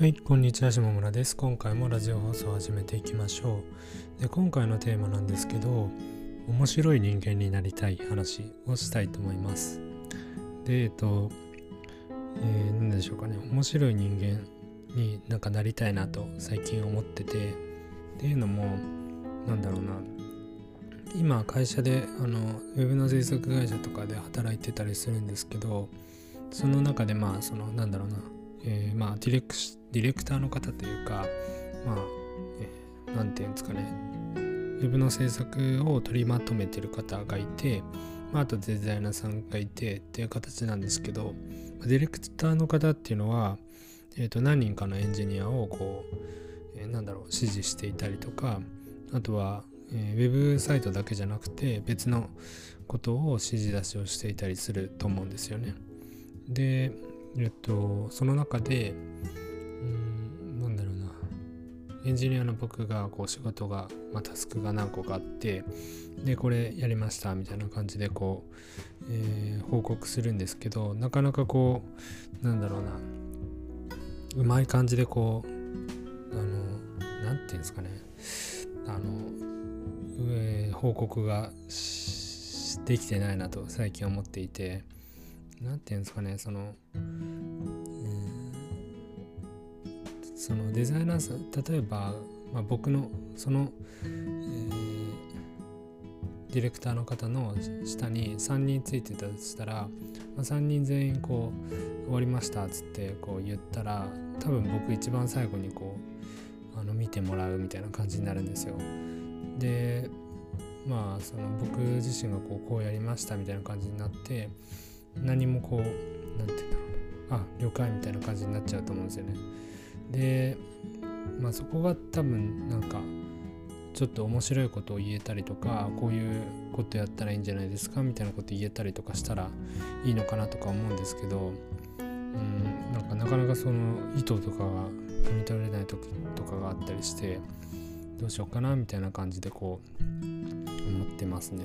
はい、こんにちは、下村です。今回もラジオ放送を始めていきましょう。で、今回のテーマなんですけど、面白い人間になりたい話をしたいと思います。で、えっと、えー、何でしょうかね、面白い人間になんかなりたいなと最近思ってて、っていうのも、なんだろうな、今会社であのウェブの制作会社とかで働いてたりするんですけどその中でまあそのなんだろうな、えー、まあディレクディレクターの方というかまあ何、て言うんですかねウェブの制作を取りまとめてる方がいて、まあ、あとデザイナーさんがいてっていう形なんですけどディレクターの方っていうのは、えー、と何人かのエンジニアをこう、えー、なんだろう指示していたりとかあとは、えー、ウェブサイトだけじゃなくて別のことを指示出しをしていたりすると思うんですよね。で、えっと、その中で、エンジニアの僕がこう仕事が、まあ、タスクが何個かあってでこれやりましたみたいな感じでこう、えー、報告するんですけどなかなかこうなんだろうなうまい感じでこうあの何て言うんですかねあの、えー、報告ができてないなと最近思っていて何て言うんですかねそのそのデザイナーさん例えば、まあ、僕のその、えー、ディレクターの方の下に3人ついてたとしたら、まあ、3人全員こう終わりましたっつってこう言ったら多分僕一番最後にこうあの見てもらうみたいな感じになるんですよ。でまあその僕自身がこうこうやりましたみたいな感じになって何もこう何て言うんだろうあ了解みたいな感じになっちゃうと思うんですよね。でまあそこが多分なんかちょっと面白いことを言えたりとかこういうことやったらいいんじゃないですかみたいなこと言えたりとかしたらいいのかなとか思うんですけどうんなんかなかなかその意図とかが汲み取れない時とかがあったりしてどうしようかなみたいな感じでこう思ってますね。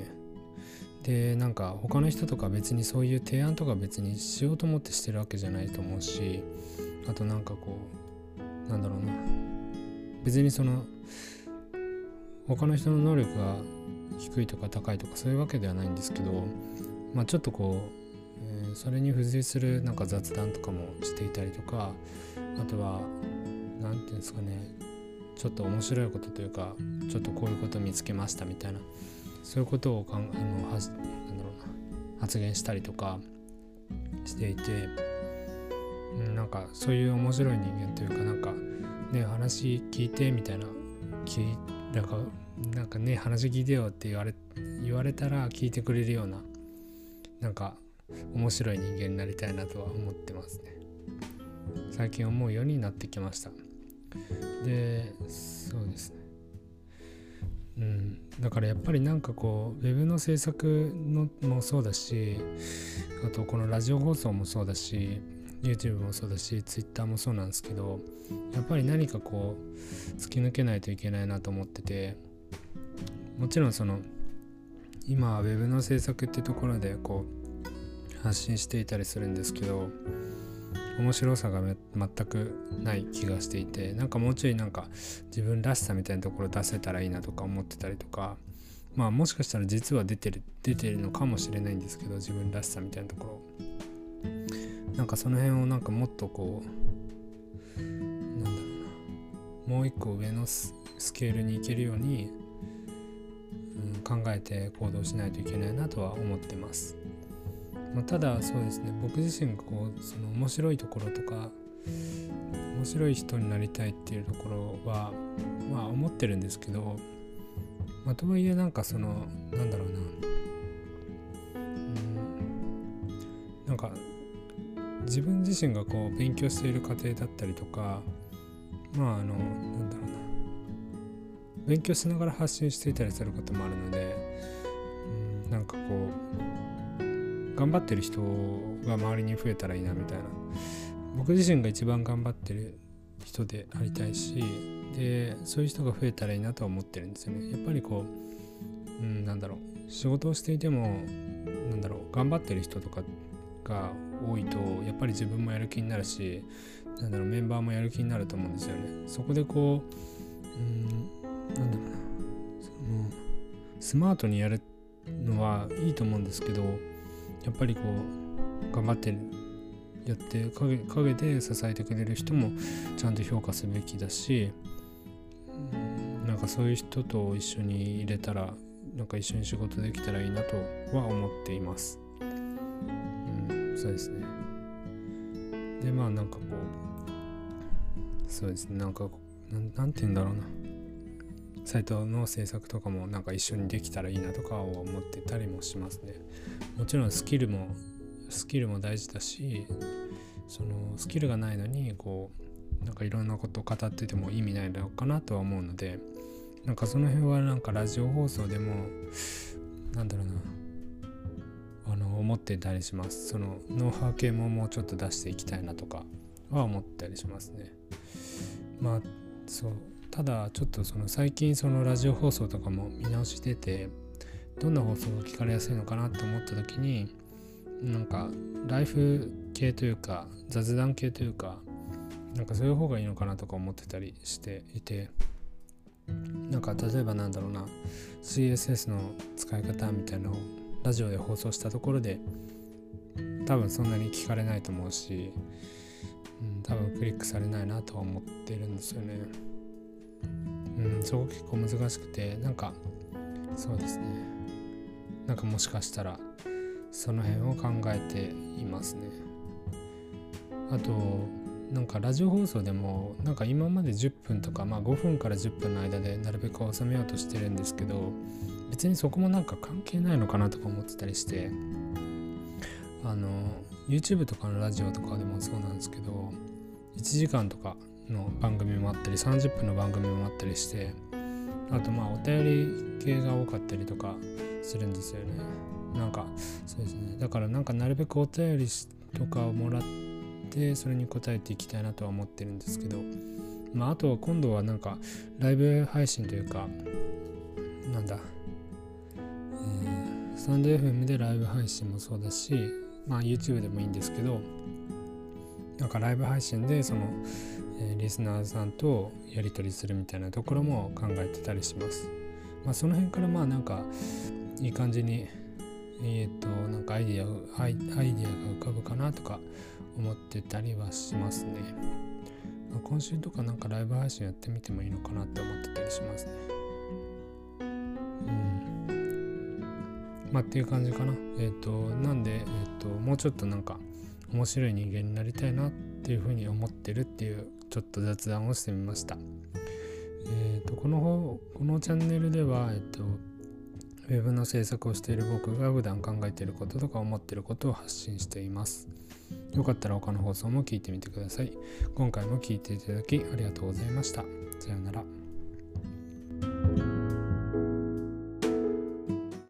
でなんか他の人とか別にそういう提案とか別にしようと思ってしてるわけじゃないと思うしあとなんかこうなんだろうな。別にその他の人の能力が低いとか高いとかそういうわけではないんですけどまあちょっとこう、えー、それに付随するなんか雑談とかもしていたりとかあとは何て言うんですかねちょっと面白いことというかちょっとこういうこと見つけましたみたいなそういうことをかんあのはなんだろうな発言したりとかしていてなんかそういう面白い人間というかなんかね話聞いてみたいな聞なんかなんかね話聞いてよって言われ言われたら聞いてくれるようななんか面白い人間になりたいなとは思ってますね。最近思うようになってきました。でそうですね。うん。だからやっぱりなんかこうウェブの制作のもそうだしあとこのラジオ放送もそうだし YouTube もそうだし Twitter もそうなんですけどやっぱり何かこう突き抜けないといけないなと思っててもちろんその今は Web の制作ってところでこう発信していたりするんですけど面白さが全くない気がしていてなんかもうちょいなんか自分らしさみたいなところ出せたらいいなとか思ってたりとかまあもしかしたら実は出てる出てるのかもしれないんですけど自分らしさみたいなところなんかその辺をなんかもっとこうなんだろうなもう一個上のスケールに行けるように、うん、考えて行動しないといけないなとは思ってます、まあ、ただそうですね僕自身がこうその面白いところとか面白い人になりたいっていうところはまあ思ってるんですけど、まあ、とはいえなんかそのなんだろうな、うん、なんか自分自身がこう勉強している過程だったりとかまああのなんだろうな。勉強しながら発信していたりすることもあるので、うん、なんかこう頑張ってる人が周りに増えたらいいなみたいな。僕自身が一番頑張ってる人でありたいしでそういう人が増えたらいいなとは思ってるんですよね。やっぱりこう、うん、なんだろう。仕事をしていてもなんだろう。頑張ってる人とかが多いとやっぱり自分もやる気になるしなんだろうメンバーもやる気になると思うんですよね。そこでこううんなんだろうなそのスマートにやるのはいいと思うんですけどやっぱりこう頑張ってやって陰陰で支えてくれる人もちゃんと評価すべきだしなんかそういう人と一緒に入れたらなんか一緒に仕事できたらいいなとは思っています。そうですね。でまあなんかこうそうですねなんかなんて言うんだろうなサイトの制作とかもなんか一緒にできたらいいなとかは思ってたりもしますね。もちろんスキルもスキルも大事だしそのスキルがないのにこうなんかいろんなことを語ってても意味ないのかなとは思うのでなんかその辺はなんかラジオ放送でもなんだろうなあの思ってたりします。そのノウハウ系ももうちょっと出していきたいなとかは思ったりしますね。まあそう。ただちょっとその最近そのラジオ放送とかも見直しててどんな放送が聞かれやすいのかなって思った時になんかライフ系というか雑談系というかなんかそういう方がいいのかなとか思ってたりしていてなんか例えばなんだろうな CSS の使い方みたいなのをラジオで放送したところで多分そんなに聞かれないと思うし、うん、多分クリックされないなとは思ってるんですよね。うん、そこ結構難しくてなんかそうですねなんかもしかしたらその辺を考えていますねあとなんかラジオ放送でもなんか今まで10分とかまあ5分から10分の間でなるべく収めようとしてるんですけど別にそこもなんか関係ないのかなとか思ってたりしてあの YouTube とかのラジオとかでもそうなんですけど1時間とかの番組もあったり30分の番組もあったりしてあとまあお便り系が多かったりとかするんですよね。なんかそうですね。だからなんかなるべくお便りとかをもらってそれに答えていきたいなとは思ってるんですけどまああとは今度はなんかライブ配信というかなんだ、えー、スタンド FM でライブ配信もそうだしまあ YouTube でもいいんですけどなんかライブ配信でその、え、リスナーさんとやり取りするみたいなところも考えてたりします。まあその辺からまあなんかいい感じにえっ、となんかアイディアアイディアが浮かぶかなとか思ってたりはしますね、まあ、今週とかなんかライブ配信やってみてもいいのかなって思ってたりしますね。うん。まあっていう感じかな。えっ、ー、となんで、えっ、ー、ともうちょっとなんか面白い人間になりたいなっていうふうに思ってるっていうちょっと雑談をしてみました。えっ、とこの方このチャンネルではえっ、とウェブの制作をしている僕が普段考えていることとか思っていることを発信しています。よかったら他の放送も聞いてみてください。今回も聞いていただきありがとうございました。さようなら。